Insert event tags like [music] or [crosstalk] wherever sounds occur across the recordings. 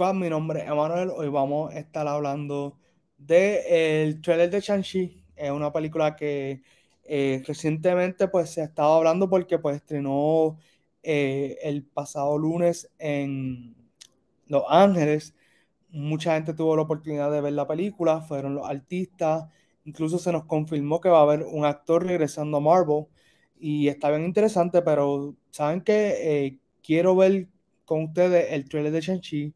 Squad, mi nombre es Emanuel. Hoy vamos a estar hablando del el trailer de Shang-Chi. Es una película que eh, recientemente pues se ha estado hablando porque pues estrenó eh, el pasado lunes en Los Ángeles. Mucha gente tuvo la oportunidad de ver la película, fueron los artistas. Incluso se nos confirmó que va a haber un actor regresando a Marvel y está bien interesante, pero saben que quiero ver con ustedes el trailer de Shang-Chi.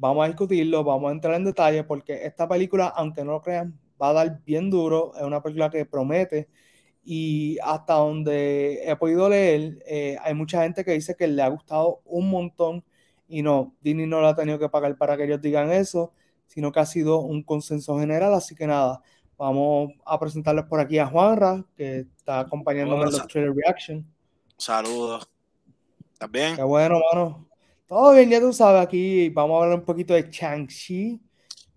Vamos a discutirlo, vamos a entrar en detalle porque esta película, aunque no lo crean, va a dar bien duro. Es una película que promete y hasta donde he podido leer, eh, hay mucha gente que dice que le ha gustado un montón y no, Disney no lo ha tenido que pagar para que ellos digan eso, sino que ha sido un consenso general. Así que nada, vamos a presentarles por aquí a Juanra, que está acompañándome en los trailer reaction. Saludos. ¿Estás bien? Qué bueno, mano. Todo bien, ya tú sabes, aquí vamos a hablar un poquito de Chang-Chi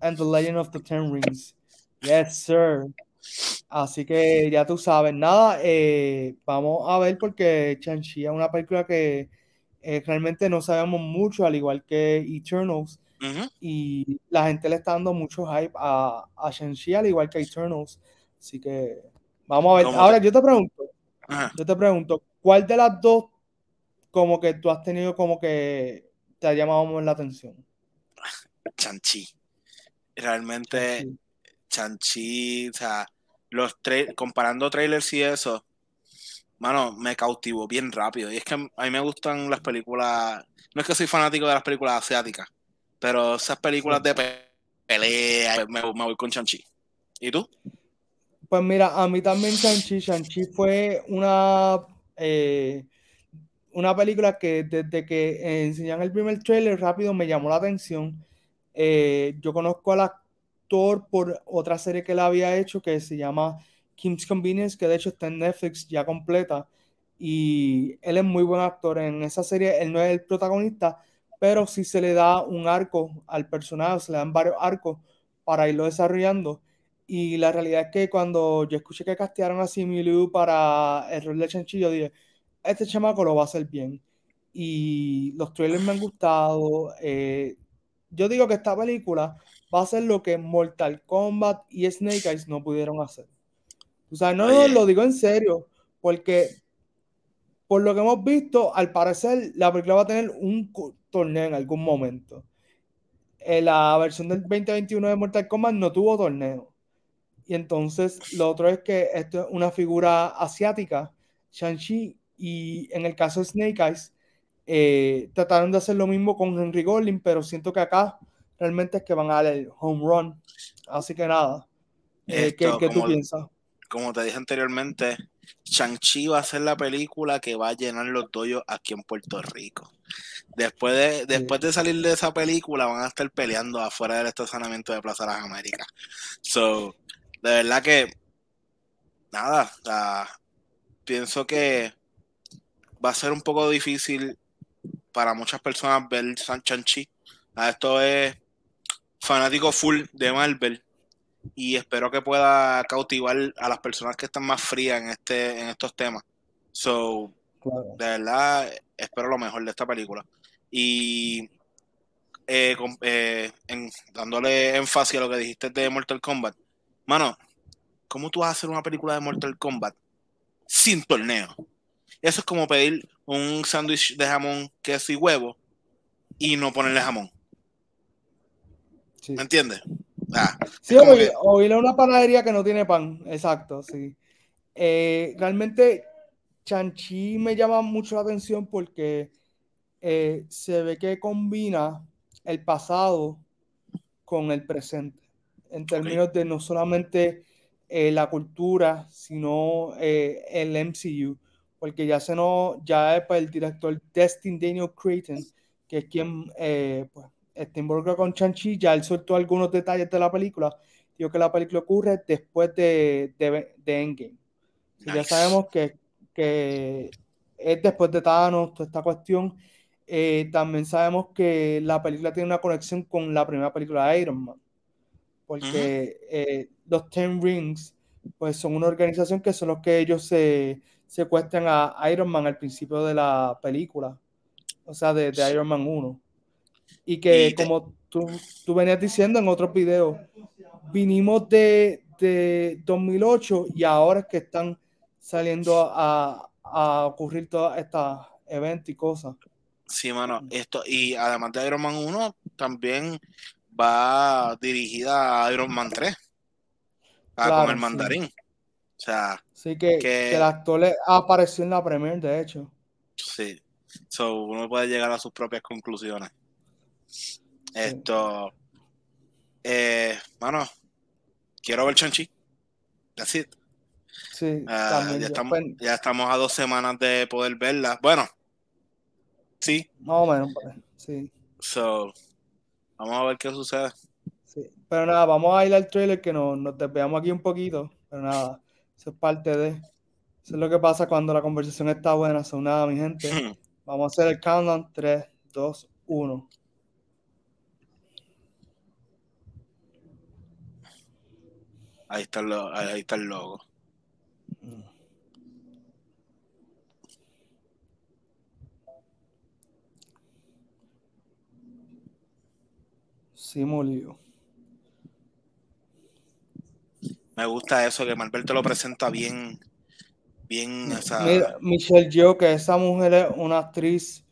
and the Legend of the Ten Rings. Yes, sir. Así que ya tú sabes, nada, eh, vamos a ver porque Chang-Chi es una película que eh, realmente no sabemos mucho, al igual que Eternals. Y la gente le está dando mucho hype a, a Shang-Chi, al igual que Eternals. Así que vamos a ver. Ahora yo te pregunto, yo te pregunto, ¿cuál de las dos como que tú has tenido como que te ha llamado más la atención? Chanchi. Realmente, Chanchi, o sea, los comparando trailers y eso, mano, me cautivó bien rápido. Y es que a mí me gustan las películas, no es que soy fanático de las películas asiáticas, pero esas películas de pelea, me, me, voy con Chanchi. ¿Y tú? Pues mira, a mí también Chanchi, Chanchi fue una... Eh, una película que desde que enseñan el primer trailer rápido me llamó la atención. Eh, yo conozco al actor por otra serie que él había hecho que se llama Kim's Convenience, que de hecho está en Netflix ya completa. Y él es muy buen actor. En esa serie él no es el protagonista, pero sí se le da un arco al personaje, se le dan varios arcos para irlo desarrollando. Y la realidad es que cuando yo escuché que castearon a Simu para el rol de Chanchillo, dije, este chamaco lo va a hacer bien. Y los trailers me han gustado. Eh, yo digo que esta película va a ser lo que Mortal Kombat y Snake Eyes no pudieron hacer. O sea, no, lo digo en serio, porque por lo que hemos visto, al parecer la película va a tener un torneo en algún momento. En la versión del 2021 de Mortal Kombat no tuvo torneo. Y entonces lo otro es que esto es una figura asiática, Shang-Chi, y en el caso de Snake Eyes, eh, trataron de hacer lo mismo con Henry Golding, pero siento que acá realmente es que van a dar el home run. Así que nada, eh, ¿qué, tú piensas? Como te dije anteriormente, Shang-Chi va a ser la película que va a llenar los doyos aquí en Puerto Rico. Después de, después de salir de esa película, van a estar peleando afuera del estacionamiento de Plaza Las Américas. So, de verdad que, nada, pienso que va a ser un poco difícil para muchas personas ver San Chanchi. Esto es fanático full de Marvel y espero que pueda cautivar a las personas que están más frías en este en estos temas. So, de verdad, espero lo mejor de esta película. Y eh, eh, dándole énfasis a lo que dijiste de Mortal Kombat, mano, ¿cómo tú vas a hacer una película de Mortal Kombat sin torneo? Eso es como pedir un sándwich de jamón, queso y huevo y no ponerle jamón. ¿Me entiendes? Ah, sí, o, ir a una panadería que no tiene pan. Exacto, sí. Eh, realmente, Chanchi me llama mucho la atención porque eh, se ve que combina el pasado con el presente. En términos de no solamente eh, la cultura, sino el MCU porque ya se no, ya es el director Destin Daniel Creighton, que es quien eh, pues, está involucrado con Chanchi, ya él soltó algunos detalles de la película. Digo que la película ocurre después de, de, Endgame. Ya sabemos que, que, es después de Thanos, toda esta cuestión. Eh, también sabemos que la película tiene una conexión con la primera película de Iron Man. Porque eh, los Ten Rings, pues son una organización que son los que ellos se secuestran a Iron Man al principio de la película, o sea, de, Iron Man 1. Y que como tú, tú, venías diciendo en otros videos, vinimos de, de 2008 y ahora es que están saliendo a, a ocurrir todas estas eventos y cosas. Sí, mano, esto, y además de Iron Man 1, también va dirigida a Iron Man 3, a con el mandarín. O sea, sí, que, que, el actor apareció en la premier, de hecho. Sí, so, uno puede llegar a sus propias conclusiones. Esto, eh, mano, quiero ver Chanchi. That's it. Sí, ah, ya, estamos, ya estamos a dos semanas de poder verla. Bueno, sí. Más o menos, pues, sí. So, vamos a ver qué sucede. Sí, pero nada, vamos a ir al trailer que nos, nos desviamos aquí un poquito. Pero nada, eso es parte de. Eso es lo que pasa cuando la conversación está buena. Son nada, mi gente. [laughs] vamos a hacer el countdown: 3, 2, 1. Ahí está el, ahí está el logo. Sí, Me gusta eso, que Marvel te lo presenta bien, bien, Michelle Yeoh, que esa mujer es una actriz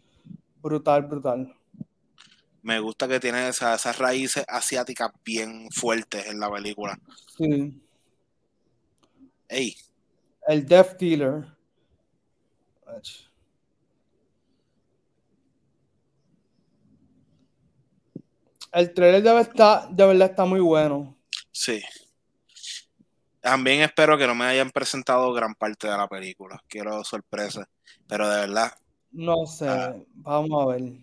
brutal, brutal. Me gusta que tiene esas raíces asiáticas bien fuertes en la película. Sí. Ey. El Death Dealer. El trailer de verdad, de verdad está muy bueno. Sí. También espero que no me hayan presentado gran parte de la película. Quiero sorpresa. Pero de verdad. No sé. Ah. Vamos a ver.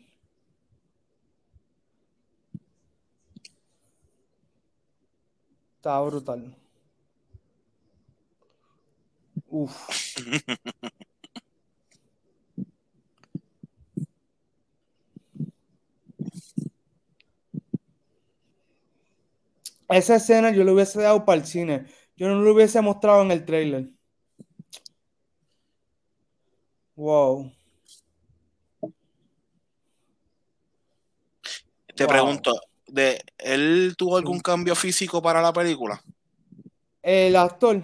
Está brutal. Uf. [laughs] Esa escena yo lo hubiese dado para el cine. Yo no lo hubiese mostrado en el trailer. Wow. Te pregunto, ¿de, ¿él tuvo algún cambio físico para la película? El actor.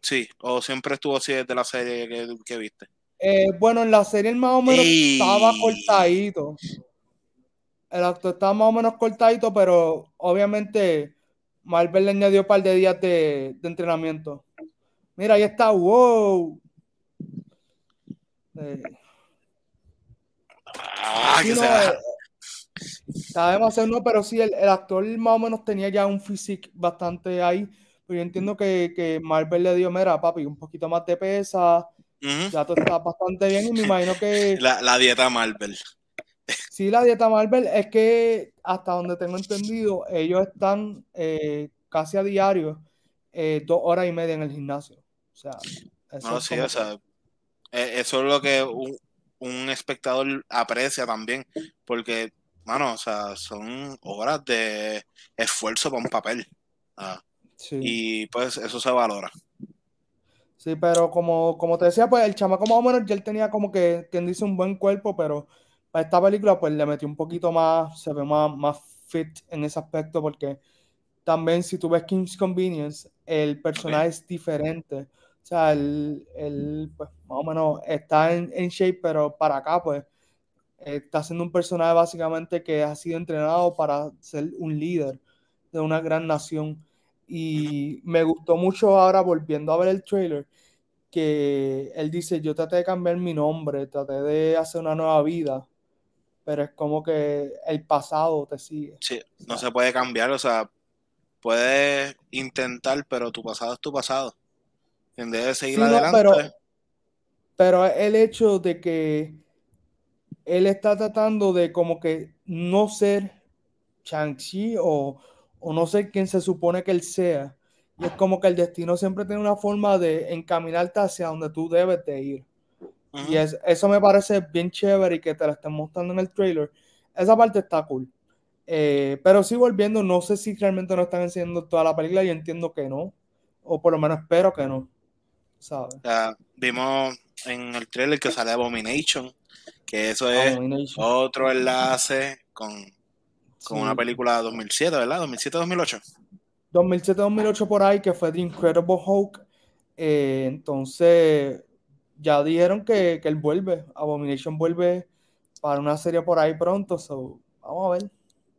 Sí, o siempre estuvo así desde la serie que, viste. Eh, bueno, en la serie más o menos estaba cortadito. El actor estaba más o menos cortadito, pero obviamente Marvel le añadió un par de días de, entrenamiento. Mira, ahí está, wow. Eh. Ah, que sea. Eh, sabemos no, pero sí, el, actor más o menos tenía ya un físico bastante ahí. Pero yo entiendo que, que, Marvel le dio, mira, papi, un poquito más de pesa. Ya tú estás bastante bien y me imagino que. [laughs] La, la dieta Marvel. Sí, la dieta Marvel es que hasta donde tengo entendido, ellos están eh, casi a diario eh, dos horas y media en el gimnasio. O sea, eso, sí, o sea, e, eso es lo que un, espectador aprecia también, porque, mano, o sea, son horas de esfuerzo para un papel. Ah, y pues eso se valora. Sí, pero como, como te decía, pues el chamaco más o menos ya él tenía como que, quien dice, un buen cuerpo, pero para esta película pues le metió un poquito más, se ve más, más fit en ese aspecto porque también si tú ves King's Convenience, el personaje es diferente. O sea, él, pues, más o menos está en, en, shape, pero para acá pues está siendo un personaje básicamente que ha sido entrenado para ser un líder de una gran nación. Y me gustó mucho ahora volviendo a ver el trailer que él dice, yo traté de cambiar mi nombre, traté de hacer una nueva vida, pero es como que el pasado te sigue. Sí, no se puede cambiar, o sea, puedes intentar, pero tu pasado es tu pasado. Debe seguir adelante. pero, pero el hecho de que él está tratando de como que no ser Shang-Chi o, o no ser quien se supone que él sea. Y es como que el destino siempre tiene una forma de encaminarte hacia donde tú debes de ir. Y eso me parece bien chévere y que te lo estén mostrando en el trailer. Esa parte está cool. Eh, pero sí, volviendo, no sé si realmente nos están enseñando toda la película. y entiendo que no. O por lo menos espero que no. ¿sabes? vimos en el trailer que sale Abomination. Que eso es otro enlace con con una película de 2007, ¿verdad? 2007-2008. 2007-2008 por ahí, que fue The Incredible Hulk. Eh, entonces, ya dijeron que, que, él vuelve, Abomination vuelve para una serie por ahí pronto, so, vamos a ver.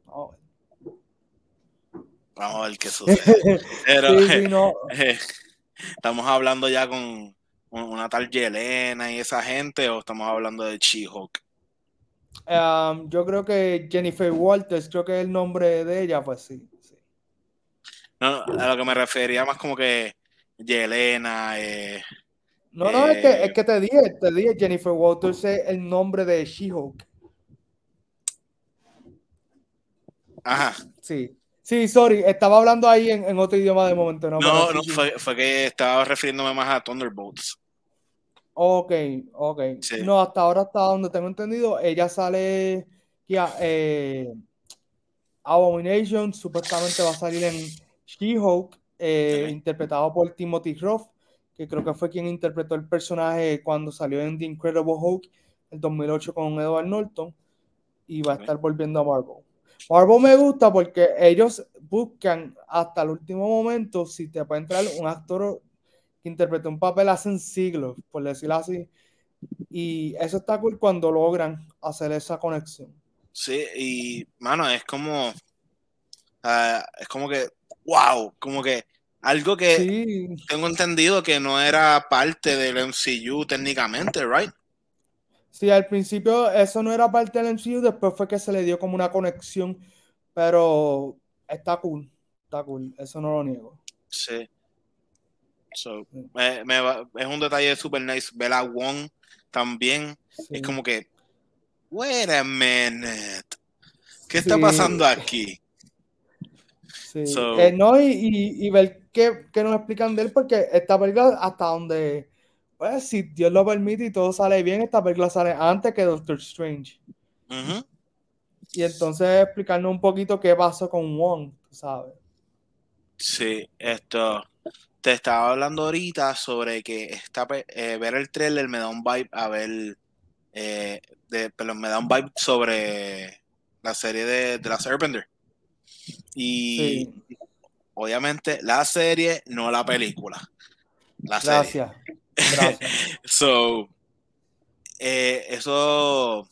Vamos a ver, vamos a ver qué [laughs] sucede. Pero, sí, sí, no. [laughs] ¿estamos hablando ya con una tal Yelena y esa gente o estamos hablando de She-Hulk? Um, yo creo que Jennifer Walters, creo que es el nombre de ella, pues sí. sí. No, a lo que me refería más como que Yelena. Eh, no, no, es, que, es eh, que te dije, te dije Jennifer Walters es el nombre de She-Hulk. Ajá. Sí. Sí, sorry, estaba hablando ahí en, en otro idioma de momento. No, no, no fue, fue, que estaba refiriéndome más a Thunderbolts. Ok, ok. No, hasta ahora, hasta donde tengo entendido, ella sale ya, eh, Abomination, supuestamente va a salir en She-Hulk, eh, interpretado por Timothy Roth, que creo que fue quien interpretó el personaje cuando salió en The Incredible Hulk en 2008 con Edward Norton, y va a estar volviendo a Marvel. Marvel me gusta porque ellos buscan hasta el último momento si te puede entrar un actor que interprete un papel hace siglos, por decirlo así. Y eso está cool cuando logran hacer esa conexión. Sí, y mano, es como. Ah, es como que. ¡Wow! Como que algo que tengo entendido que no era parte del MCU técnicamente, ¿right? Sí, al principio eso no era parte del MCU, después fue que se le dio como una conexión, pero está cool, está cool, eso no lo niego. Sí. So, es un detalle super nice. Ver a Wong también. Es como que, wait a minute. ¿Qué está pasando aquí? Sí. Eh, no, y, ver qué, nos explican de él, porque esta película, hasta donde, pues, si Dios lo permite y todo sale bien, esta película sale antes que Doctor Strange. Y entonces explicarnos un poquito qué pasó con Wong, ¿sabes? Sí, esto te estaba hablando ahorita sobre que esta, eh, ver el trailer me da un vibe a ver, eh, de, pero me da un vibe sobre la serie de, de la Serpenter. Y obviamente la serie, no la película. La Gracias. [laughs] Gracias. so, eh, eso,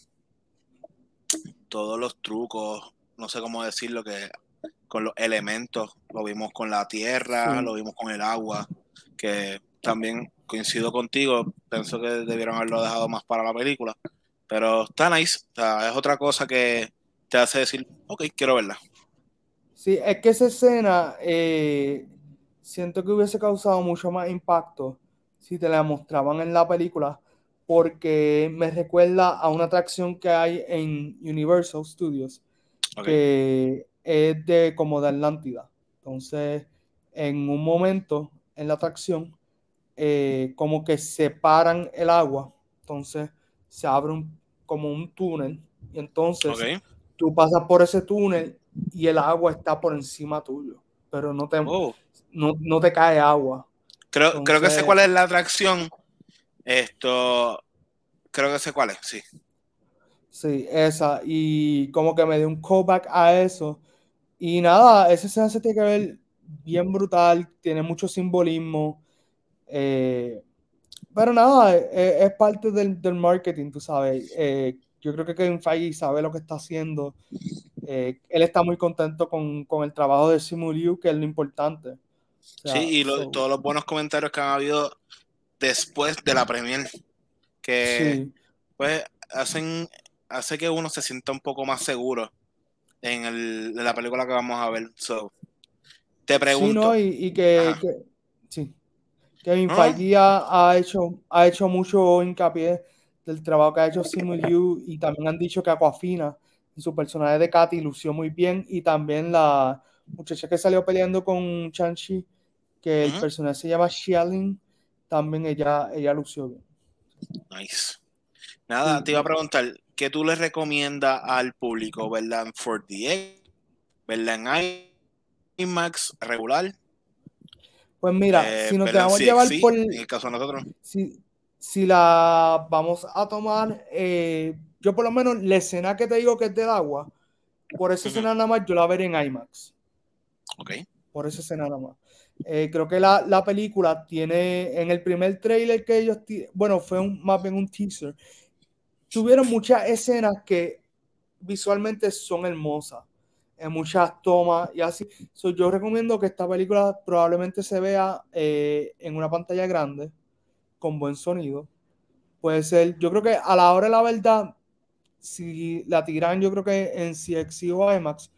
todos los trucos, no sé cómo decirlo, que con los elementos, lo vimos con la tierra, lo vimos con el agua, que también coincido contigo, pienso que debieron haberlo dejado más para la película, pero está nice, es otra cosa que te hace decir, ok, quiero verla. Sí, es que esa escena eh, siento que hubiese causado mucho más impacto si te la mostraban en la película, porque me recuerda a una atracción que hay en Universal Studios, que es de como de Atlántida. Entonces, en un momento en la atracción, eh, como que separan el agua, entonces se abre un, como un túnel y entonces tú pasas por ese túnel y el agua está por encima tuyo, pero no te, oh. no, te cae agua. Creo, creo que sé cuál es la atracción. Esto, creo que sé cuál es, sí. Sí, esa. Y como que me dio un callback a eso y nada, ese se tiene que ver bien brutal, tiene mucho simbolismo. Eh, pero nada, e, e, es, parte del, marketing, tú sabes. Eh, yo creo que Kevin Feige sabe lo que está haciendo. Eh, él está muy contento con, el trabajo de Simu Liu, que es lo importante. sí, y todos los buenos comentarios que han habido después de la premier, que pues hacen hace que uno se sienta un poco más seguro en, el, la película que vamos a ver. So, te pregunto. Sí, y, que, sí. Kevin Feige ha, hecho, ha hecho mucho hincapié del trabajo que ha hecho Simu Liu y también han dicho que Aquafina, su personaje de Katy, lució muy bien y también la muchacha que salió peleando con Chanchi, que el personaje se llama Xiaolin, también ella, ella lució bien. Nice. Nada, te iba a preguntar, ¿qué tú le recomiendas al público? ¿Verla en 4DX? ¿Verla en IMAX regular? Pues mira, eh, si nos dejamos llevar por. En el caso de nosotros. Si, si la vamos a tomar, eh, yo por lo menos la escena que te digo que es del agua, por esa escena nada más yo la veré en IMAX. Ok. Por esa escena nada más. Eh, creo que la, la, película tiene en el primer trailer que ellos, bueno, fue un, más bien un teaser, tuvieron muchas escenas que visualmente son hermosas, en muchas tomas y así. yo recomiendo que esta película probablemente se vea eh, en una pantalla grande, con buen sonido. Puede ser, yo creo que a la hora de la verdad, si la tiran, yo creo que en CXC o IMAX,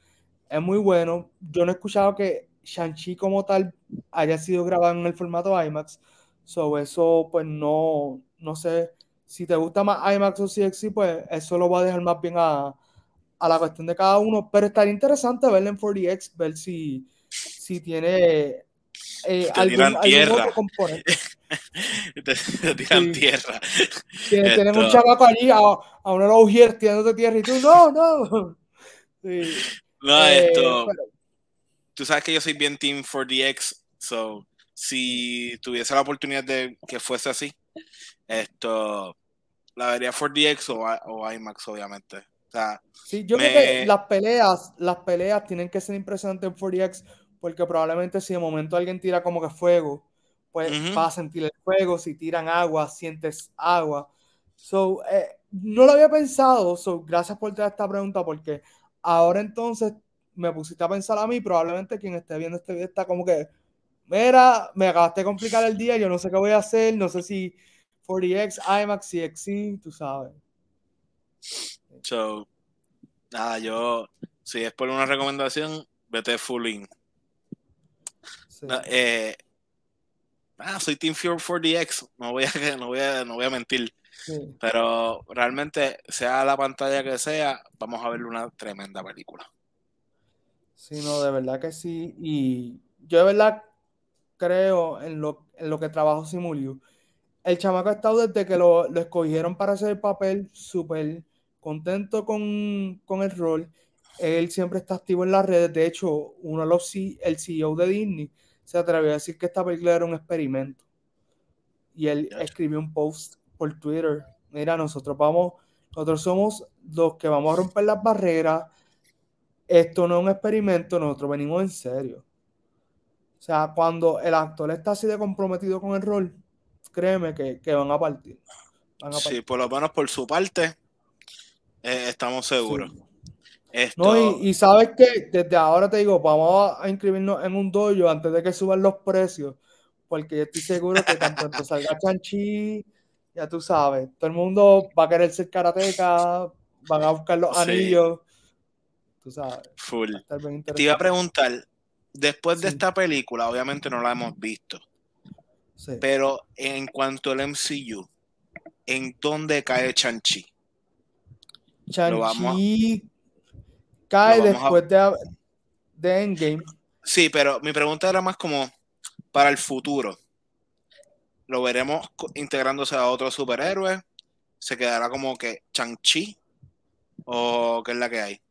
es muy bueno. Yo no he escuchado que Shang-Chi como tal haya sido grabado en el formato IMAX. So, eso, pues no, no sé. Si te gusta más IMAX o CXC, pues eso lo va a dejar más bien a, a la cuestión de cada uno. Pero estaría interesante verlo en 4DX, ver si, si tiene eh, algún, algún, otro componente. [laughs] [laughs] te, tiran tierra. [laughs] Tenemos un chavaco allí a, a uno de los ujieres tirándote tierra y tú, no, no. [laughs] Sí. No, eh, esto tú sabes que yo soy bien Team 4DX, so si tuviese la oportunidad de que fuese así, esto la vería 4DX o, IMAX, obviamente. O sea, sí, yo creo que las peleas, las peleas tienen que ser impresionantes en 4DX, porque probablemente si de momento alguien tira como que fuego, pues vas a sentir el fuego, si tiran agua, sientes agua. So, eh, no lo había pensado, so, gracias por traer esta pregunta, porque ahora entonces me pusiste a pensar a mí, probablemente quien esté viendo este video está como que, mira, me acabaste de complicar el día, yo no sé qué voy a hacer, no sé si 40X, IMAX, CXC, tú sabes. So, nada, yo, si es por una recomendación, vete full in. Eh, ah, soy Team Fury 4DX, no voy a, [laughs] no voy a, no voy a mentir. Pero realmente, sea la pantalla que sea, vamos a ver una tremenda película. Sí, no, de verdad que sí. Y yo de verdad creo en lo, en lo que trabajo Simuliu. El chamaco ha estado desde que lo, escogieron para hacer el papel súper contento con, el rol. Él siempre está activo en las redes. De hecho, uno de los el CEO de Disney se atrevió a decir que esta película era un experimento. Y él escribió un post por Twitter. Mira, nosotros vamos, nosotros somos los que vamos a romper las barreras esto no es un experimento, nosotros venimos en serio. O sea, cuando el actor está así de comprometido con el rol, créeme que, van, a partir, Sí, por lo menos por su parte, eh, estamos seguros. No, y, sabes que desde ahora te digo, vamos a inscribirnos en un dojo antes de que suban los precios, porque yo estoy seguro que tan pronto [laughs] salga Chanchi, ya tú sabes, todo el mundo va a querer ser karateca, van a buscar los anillos tú sabes. Full. Te iba a preguntar, después de esta película, obviamente no la hemos visto, pero en cuanto al MCU, ¿en dónde cae Chanchi? Chanchi cae después de, de Endgame. Sí, pero mi pregunta era más como para el futuro. ¿Lo veremos integrándose a otro superhéroe? ¿Se quedará como que Chanchi? ¿O qué es la que hay?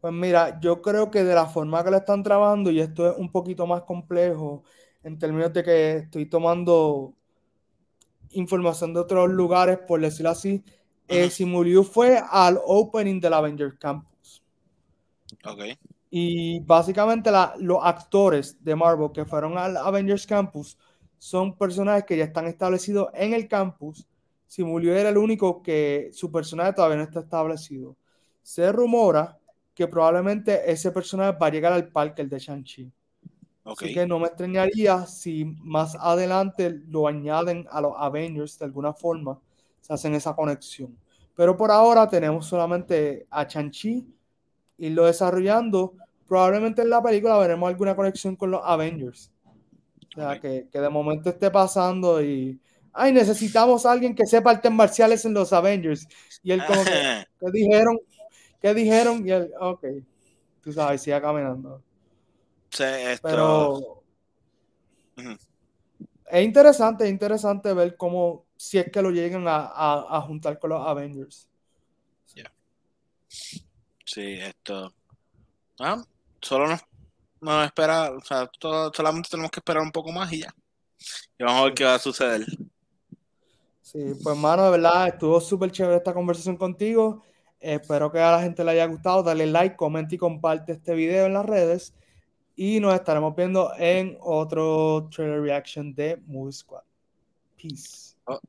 Pues mira, yo creo que de la forma que lo están trabajando, y esto es un poquito más complejo en términos de que estoy tomando información de otros lugares, por decirlo así, eh, Simuliu fue al opening del Avengers Campus. Ok. Y básicamente los actores de Marvel que fueron al Avengers Campus son personajes que ya están establecidos en el campus. Simuliu era el único que su personaje todavía no está establecido. Se rumora que probablemente ese personaje va a llegar al parque, el de Shang-Chi. Así que no me extrañaría si más adelante lo añaden a los Avengers de alguna forma, se hacen esa conexión. Pero por ahora tenemos solamente a Shang-Chi y lo desarrollando. Probablemente en la película veremos alguna conexión con los Avengers. O sea, que, que, de momento esté pasando y. Ay, necesitamos a alguien que sepa artes marciales en los Avengers. Y él, como que, [laughs] que dijeron, ¿Qué dijeron? Y él, ok, tú sabes, siga caminando. Sí, esto... Pero es interesante, es interesante ver cómo, si es que lo llegan a, juntar con los Avengers. Sí, esto. Ah, solo nos, nos espera, o sea, solamente tenemos que esperar un poco más y ya. Y vamos a ver qué va a suceder. Sí, pues, mano, de verdad, estuvo súper chévere esta conversación contigo. Espero que a la gente le haya gustado. Dale like, comenta y comparte este video en las redes. Y nos estaremos viendo en otro trailer reaction de Movie Squad. Peace. Oh,